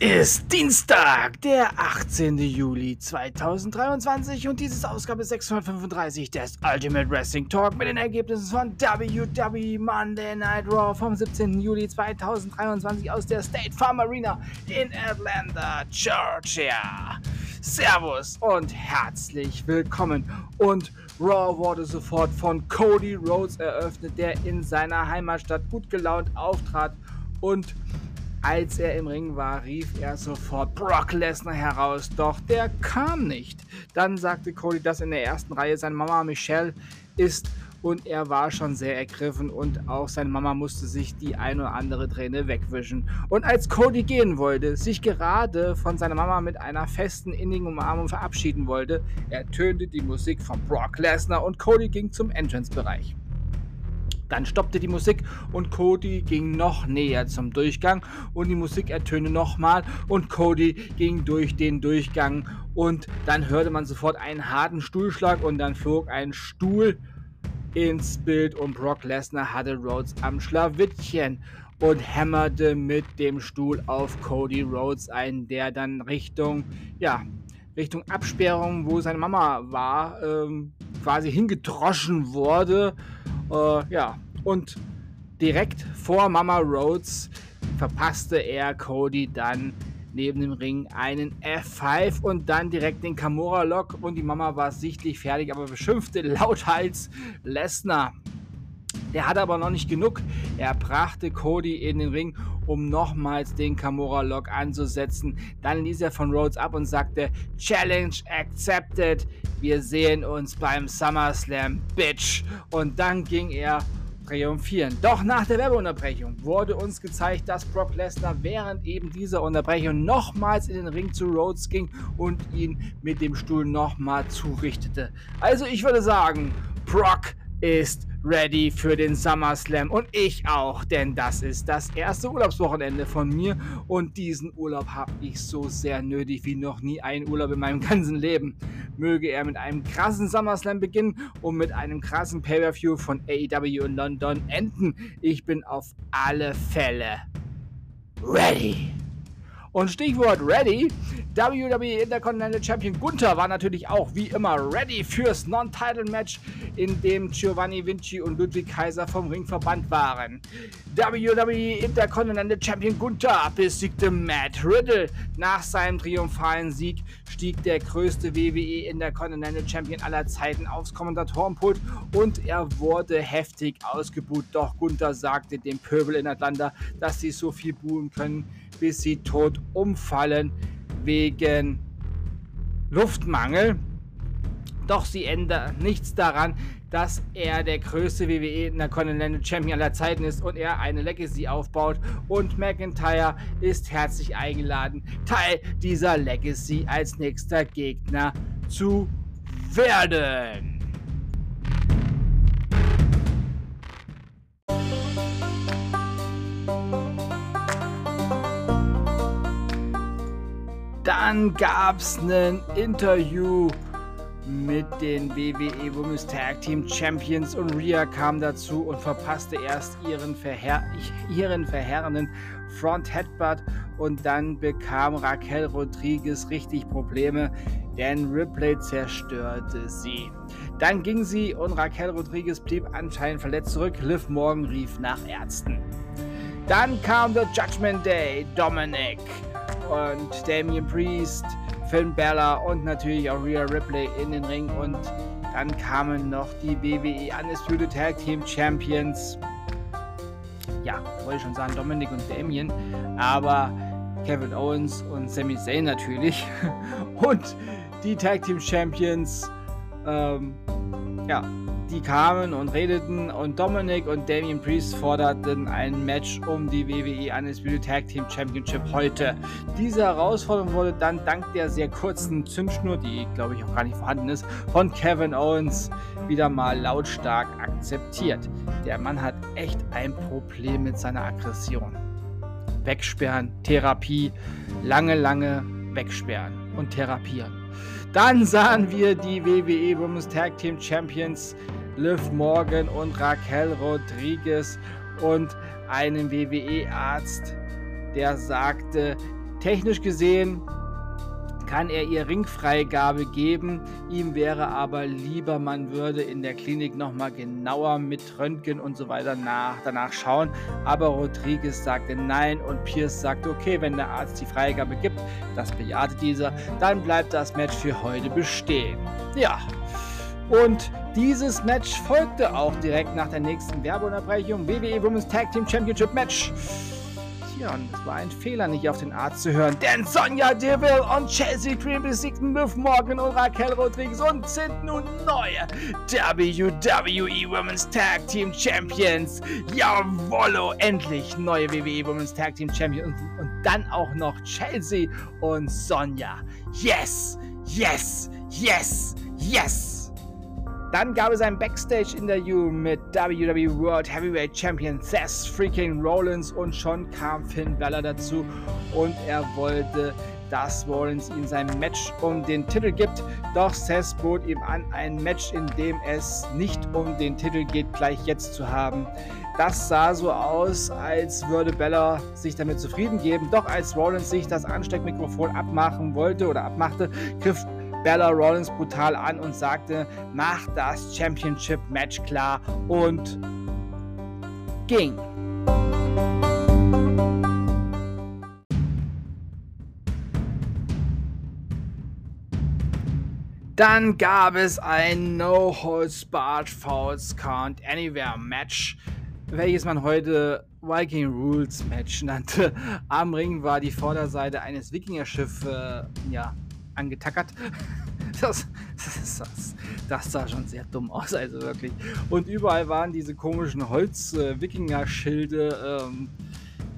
Es ist Dienstag, der 18. Juli 2023 und dieses Ausgabe 635 des Ultimate Wrestling Talk mit den Ergebnissen von WWE Monday Night Raw vom 17. Juli 2023 aus der State Farm Arena in Atlanta, Georgia. Servus und herzlich willkommen. Und Raw wurde sofort von Cody Rhodes eröffnet, der in seiner Heimatstadt gut gelaunt auftrat und als er im Ring war, rief er sofort Brock Lesnar heraus, doch der kam nicht. Dann sagte Cody, dass in der ersten Reihe seine Mama Michelle ist und er war schon sehr ergriffen und auch seine Mama musste sich die ein oder andere Träne wegwischen. Und als Cody gehen wollte, sich gerade von seiner Mama mit einer festen, innigen Umarmung verabschieden wollte, ertönte die Musik von Brock Lesnar und Cody ging zum Entrance-Bereich. Dann stoppte die Musik und Cody ging noch näher zum Durchgang und die Musik ertönte nochmal und Cody ging durch den Durchgang und dann hörte man sofort einen harten Stuhlschlag und dann flog ein Stuhl ins Bild und Brock Lesnar hatte Rhodes am Schlawittchen und hämmerte mit dem Stuhl auf Cody Rhodes ein, der dann Richtung, ja, Richtung Absperrung, wo seine Mama war, ähm, quasi hingedroschen wurde. Äh, ja, und direkt vor Mama Rhodes verpasste er Cody dann neben dem Ring einen F5 und dann direkt den Camora Lock und die Mama war sichtlich fertig, aber beschimpfte lauthals Lesnar. Der hatte aber noch nicht genug. Er brachte Cody in den Ring, um nochmals den Camora Lock anzusetzen. Dann ließ er von Rhodes ab und sagte: Challenge accepted. Wir sehen uns beim SummerSlam, Bitch. Und dann ging er triumphieren. Doch nach der Werbeunterbrechung wurde uns gezeigt, dass Brock Lesnar während eben dieser Unterbrechung nochmals in den Ring zu Rhodes ging und ihn mit dem Stuhl nochmal zurichtete. Also ich würde sagen, Brock ist ready für den SummerSlam und ich auch, denn das ist das erste Urlaubswochenende von mir und diesen Urlaub habe ich so sehr nötig wie noch nie einen Urlaub in meinem ganzen Leben. Möge er mit einem krassen SummerSlam beginnen und mit einem krassen Pay-Per-View von AEW in London enden. Ich bin auf alle Fälle ready. Und Stichwort ready, WWE Intercontinental Champion Gunther war natürlich auch wie immer ready fürs Non-Title-Match, in dem Giovanni Vinci und Ludwig Kaiser vom Ring verbannt waren. WWE Intercontinental Champion Gunther besiegte Matt Riddle. Nach seinem triumphalen Sieg stieg der größte WWE Intercontinental Champion aller Zeiten aufs Kommentatorenpult und er wurde heftig ausgebuht. Doch Gunther sagte dem Pöbel in Atlanta, dass sie so viel buhen können, bis sie tot umfallen wegen Luftmangel. Doch sie ändern nichts daran, dass er der größte WWE Intercontinental Champion aller Zeiten ist und er eine Legacy aufbaut. Und McIntyre ist herzlich eingeladen, Teil dieser Legacy als nächster Gegner zu werden. Dann gab es ein Interview mit den WWE Women's Tag Team Champions und Rhea kam dazu und verpasste erst ihren, verher ihren verheerenden Front Headbutt und dann bekam Raquel Rodriguez richtig Probleme, denn Ripley zerstörte sie. Dann ging sie und Raquel Rodriguez blieb anscheinend verletzt zurück. Liv Morgan rief nach Ärzten. Dann kam der Judgment Day, Dominic und Damien Priest, Finn Balor und natürlich auch Rhea Ripley in den Ring und dann kamen noch die WWE Undisputed Tag Team Champions. Ja, wollte ich schon sagen, Dominic und Damien, aber Kevin Owens und Sami Zayn natürlich. Und die Tag Team Champions, ähm, ja, die kamen und redeten und Dominic und Damien Priest forderten ein Match um die WWE Undisputed Tag Team Championship heute. Diese Herausforderung wurde dann dank der sehr kurzen Zündschnur, die glaube ich auch gar nicht vorhanden ist, von Kevin Owens wieder mal lautstark akzeptiert. Der Mann hat echt ein Problem mit seiner Aggression. Wegsperren, Therapie, lange, lange wegsperren und therapieren. Dann sahen wir die WWE Women's Tag Team Champions Liv Morgan und Raquel Rodriguez und einen WWE-Arzt, der sagte, technisch gesehen kann er ihr Ringfreigabe geben. Ihm wäre aber lieber, man würde in der Klinik nochmal genauer mit Röntgen und so weiter nach, danach schauen. Aber Rodriguez sagte nein und Pierce sagte, okay, wenn der Arzt die Freigabe gibt, das bejahte dieser, dann bleibt das Match für heute bestehen. Ja. Und dieses Match folgte auch direkt nach der nächsten Werbeunterbrechung. WWE Women's Tag Team Championship Match recherchieren. Es war ein Fehler, nicht auf den Arzt zu hören, denn Sonja Deville und Chelsea Green besiegten Liv Morgan und Raquel Rodriguez und sind nun neue WWE Women's Tag Team Champions. Jawollo, endlich neue WWE Women's Tag Team Champions und, und dann auch noch Chelsea und Sonja. Yes, yes, yes, yes. Dann gab es ein Backstage-Interview mit WWE World Heavyweight Champion Seth freaking Rollins und schon kam Finn Balor dazu und er wollte, dass Rollins ihm sein Match um den Titel gibt. Doch Seth bot ihm an, ein Match, in dem es nicht um den Titel geht, gleich jetzt zu haben. Das sah so aus, als würde Bella sich damit zufrieden geben. Doch als Rollins sich das Ansteckmikrofon abmachen wollte oder abmachte, griff Bella Rollins brutal an und sagte, mach das Championship Match klar und ging. Dann gab es ein No Holds Barred Falls Count Anywhere Match, welches man heute Viking Rules Match nannte. Am Ring war die Vorderseite eines Wikingerschiffs äh, ja, angetackert. Das, das, das, sah schon sehr dumm aus, also wirklich. Und überall waren diese komischen Holz-Wikinger-Schilde, ähm,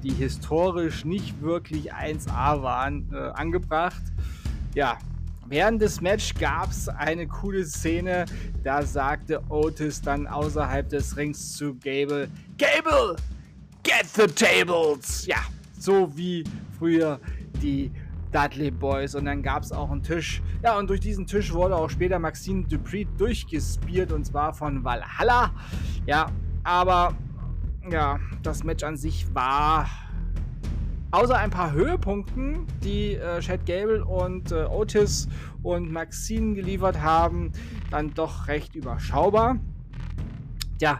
die historisch nicht wirklich 1A waren, äh, angebracht. Ja, Während des Match gab es eine coole Szene, da sagte Otis dann außerhalb des Rings zu Gable, Gable, get the tables! Ja, so wie früher die Dudley Boys. Und dann gab es auch einen Tisch. Ja, und durch diesen Tisch wurde auch später Maxine Dupree durchgespielt und zwar von Valhalla. Ja, aber ja, das Match an sich war außer ein paar Höhepunkten, die äh, Chad Gable und äh, Otis und Maxine geliefert haben, dann doch recht überschaubar. Ja,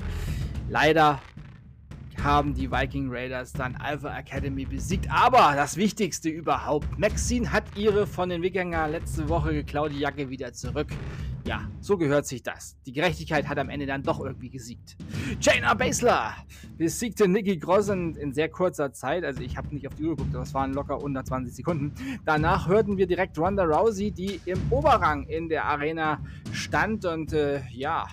leider haben die Viking Raiders dann Alpha Academy besiegt. Aber das Wichtigste überhaupt, Maxine hat ihre von den Wikinger letzte Woche geklaute Jacke wieder zurück. Ja, so gehört sich das. Die Gerechtigkeit hat am Ende dann doch irgendwie gesiegt. Jaina Baszler besiegte Nikki Grossen in sehr kurzer Zeit. Also ich habe nicht auf die Uhr geguckt, das waren locker unter 20 Sekunden. Danach hörten wir direkt Ronda Rousey, die im Oberrang in der Arena stand und äh, ja,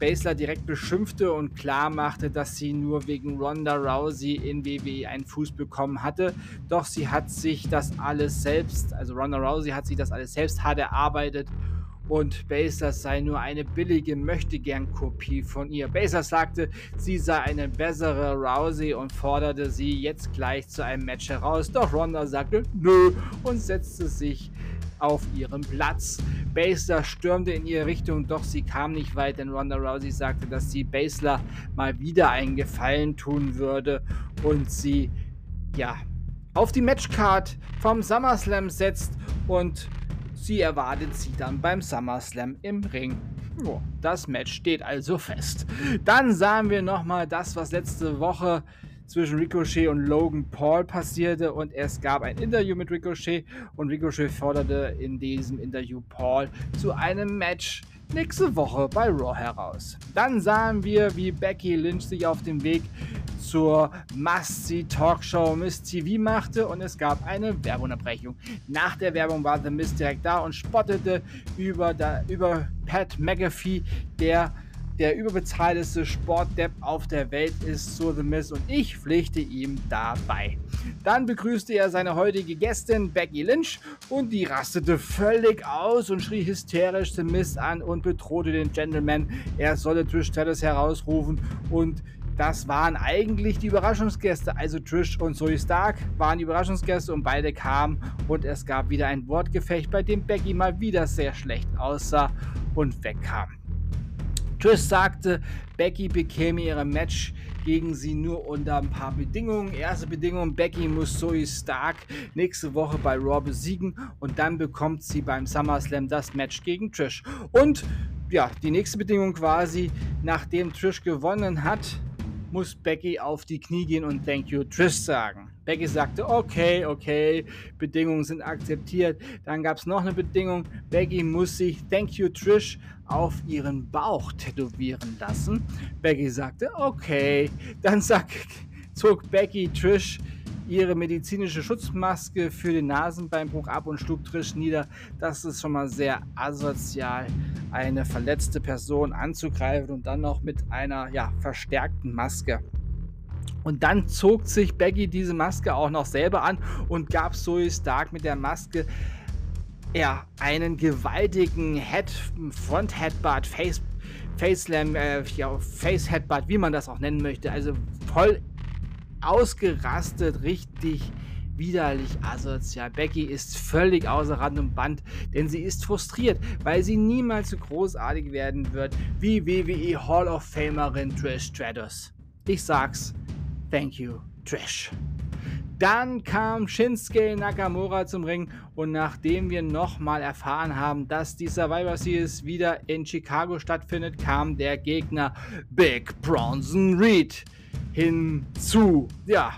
Baszler direkt beschimpfte und klar machte, dass sie nur wegen Ronda Rousey in WWE einen Fuß bekommen hatte. Doch sie hat sich das alles selbst, also Ronda Rousey hat sich das alles selbst hart erarbeitet und Baszler sei nur eine billige Möchtegern-Kopie von ihr. Baszler sagte, sie sei eine bessere Rousey und forderte sie jetzt gleich zu einem Match heraus. Doch Ronda sagte nö und setzte sich auf ihrem Platz. Baszler stürmte in ihre Richtung, doch sie kam nicht weit, denn Ronda Rousey sagte, dass sie Baszler mal wieder einen Gefallen tun würde und sie, ja, auf die Matchcard vom SummerSlam setzt und sie erwartet sie dann beim SummerSlam im Ring. Das Match steht also fest. Dann sahen wir nochmal das, was letzte Woche zwischen Ricochet und Logan Paul passierte und es gab ein Interview mit Ricochet und Ricochet forderte in diesem Interview Paul zu einem Match nächste Woche bei Raw heraus. Dann sahen wir, wie Becky Lynch sich auf dem Weg zur Must-See Talkshow Miss TV machte und es gab eine Werbeunterbrechung. Nach der Werbung war The Miss direkt da und spottete über, da, über Pat McAfee, der der überbezahlteste Sportdepp auf der Welt ist so The Miz und ich pflichte ihm dabei. Dann begrüßte er seine heutige Gästin Becky Lynch und die rastete völlig aus und schrie hysterisch The Miz an und bedrohte den Gentleman, er solle Trish Stratus herausrufen und das waren eigentlich die Überraschungsgäste. Also Trish und Zoe Stark waren die Überraschungsgäste und beide kamen und es gab wieder ein Wortgefecht, bei dem Becky mal wieder sehr schlecht aussah und wegkam. Trish sagte, Becky bekäme ihre Match gegen sie nur unter ein paar Bedingungen. Erste Bedingung, Becky muss Zoe Stark nächste Woche bei Raw besiegen und dann bekommt sie beim SummerSlam das Match gegen Trish. Und ja, die nächste Bedingung quasi, nachdem Trish gewonnen hat, muss Becky auf die Knie gehen und Thank you Trish sagen. Becky sagte, okay, okay, Bedingungen sind akzeptiert. Dann gab es noch eine Bedingung, Becky muss sich Thank you Trish auf ihren Bauch tätowieren lassen. Becky sagte, okay. Dann sag, zog Becky Trish ihre medizinische Schutzmaske für den Nasenbeinbruch ab und schlug Trish nieder. Das ist schon mal sehr asozial, eine verletzte Person anzugreifen und dann noch mit einer ja, verstärkten Maske. Und dann zog sich Becky diese Maske auch noch selber an und gab Zoe Stark mit der Maske ja, einen gewaltigen Head, Front Headbutt, Face, Face Slam, äh, ja, Face Headbutt, wie man das auch nennen möchte. Also voll ausgerastet, richtig widerlich asozial. Becky ist völlig außer Rand und Band, denn sie ist frustriert, weil sie niemals so großartig werden wird wie WWE Hall of Famerin Trish Stratus. Ich sag's, thank you, Trish. Dann kam Shinsuke Nakamura zum Ring und nachdem wir nochmal erfahren haben, dass die Survivor Series wieder in Chicago stattfindet, kam der Gegner Big Bronson Reed hinzu. Ja,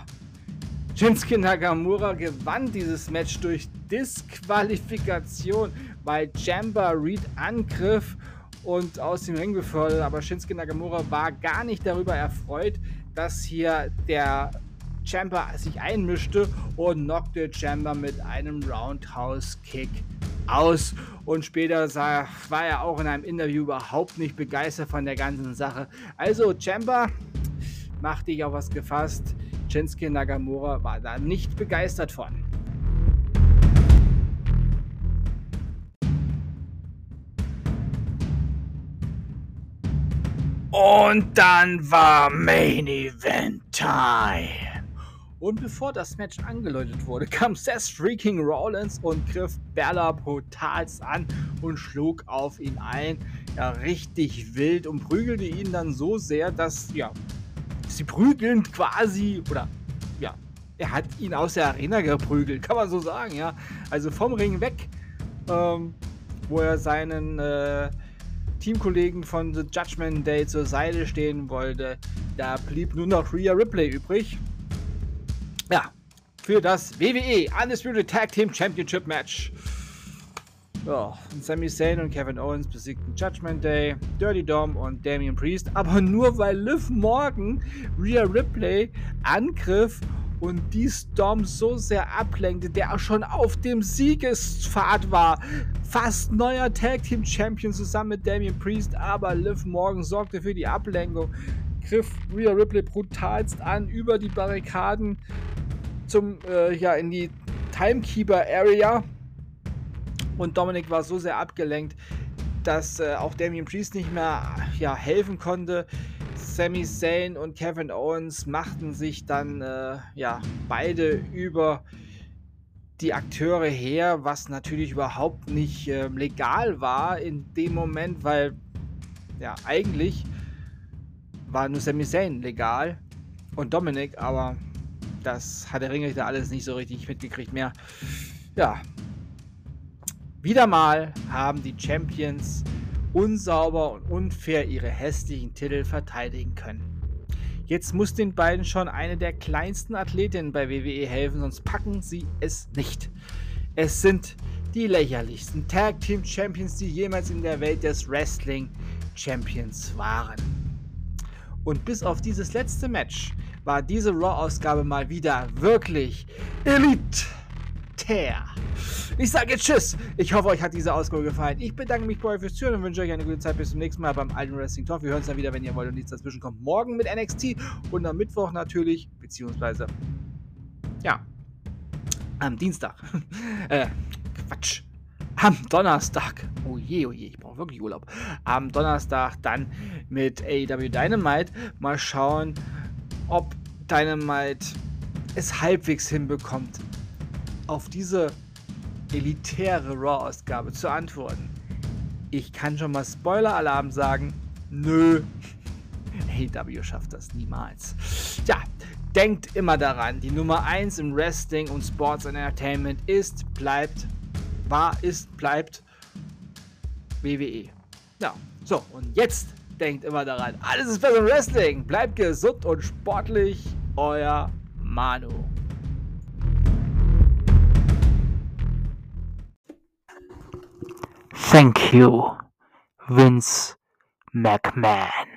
Shinsuke Nakamura gewann dieses Match durch Disqualifikation, weil Jamba Reed angriff und aus dem Ring befördert. Aber Shinsuke Nakamura war gar nicht darüber erfreut, dass hier der Chamber sich einmischte und knockte Chamber mit einem Roundhouse-Kick aus. Und später war er auch in einem Interview überhaupt nicht begeistert von der ganzen Sache. Also Chamber mach dich auf was gefasst. Shinsuke Nagamura war da nicht begeistert von. Und dann war Main Event Time. Und bevor das Match angeläutet wurde, kam Seth Freaking Rollins und griff Bella brutal an und schlug auf ihn ein. Ja, richtig wild und prügelte ihn dann so sehr, dass ja, sie prügeln quasi, oder ja, er hat ihn aus der Arena geprügelt, kann man so sagen, ja. Also vom Ring weg, ähm, wo er seinen äh, Teamkollegen von The Judgment Day zur Seite stehen wollte. Da blieb nur noch Rhea Ripley übrig. Ja, für das WWE Undisputed Tag Team Championship Match. Ja, Sami Zayn und Kevin Owens besiegten Judgment Day, Dirty Dom und Damian Priest, aber nur weil Liv Morgan Rhea Ripley angriff und dies Dom so sehr ablenkte, der auch schon auf dem Siegespfad war. Fast neuer Tag Team Champion zusammen mit Damian Priest, aber Liv Morgan sorgte für die Ablenkung, griff Rhea Ripley brutalst an über die Barrikaden zum, äh, ja, in die Timekeeper Area und Dominik war so sehr abgelenkt, dass äh, auch Damien Priest nicht mehr ja, helfen konnte. Sami Zayn und Kevin Owens machten sich dann äh, ja, beide über die Akteure her, was natürlich überhaupt nicht äh, legal war in dem Moment, weil ja eigentlich war nur Sami Zayn legal und Dominik, aber das hat der Ringrichter alles nicht so richtig mitgekriegt mehr. Ja, wieder mal haben die Champions unsauber und unfair ihre hässlichen Titel verteidigen können. Jetzt muss den beiden schon eine der kleinsten Athletinnen bei WWE helfen, sonst packen sie es nicht. Es sind die lächerlichsten Tag Team Champions, die jemals in der Welt des Wrestling Champions waren. Und bis auf dieses letzte Match war diese Raw-Ausgabe mal wieder wirklich elitär. Ich sage jetzt Tschüss. Ich hoffe, euch hat diese Ausgabe gefallen. Ich bedanke mich bei euch fürs Zuhören und wünsche euch eine gute Zeit. Bis zum nächsten Mal beim Alten Wrestling Talk. Wir hören uns dann wieder, wenn ihr wollt und nichts dazwischen kommt. Morgen mit NXT und am Mittwoch natürlich, beziehungsweise, ja, am Dienstag. äh, Quatsch. Am Donnerstag. Oh je, oh je, ich brauche wirklich Urlaub. Am Donnerstag dann mit AEW Dynamite. Mal schauen, ob Dynamite es halbwegs hinbekommt, auf diese elitäre Raw-Ausgabe zu antworten. Ich kann schon mal Spoiler-Alarm sagen, Nö. AEW schafft das niemals. Tja, denkt immer daran, die Nummer 1 im Wrestling und Sports Entertainment ist, bleibt, war, ist, bleibt WWE. Ja, so, und jetzt denkt immer daran, alles ist besser im Wrestling. Bleibt gesund und sportlich, euer Manu. Thank you, Vince McMahon.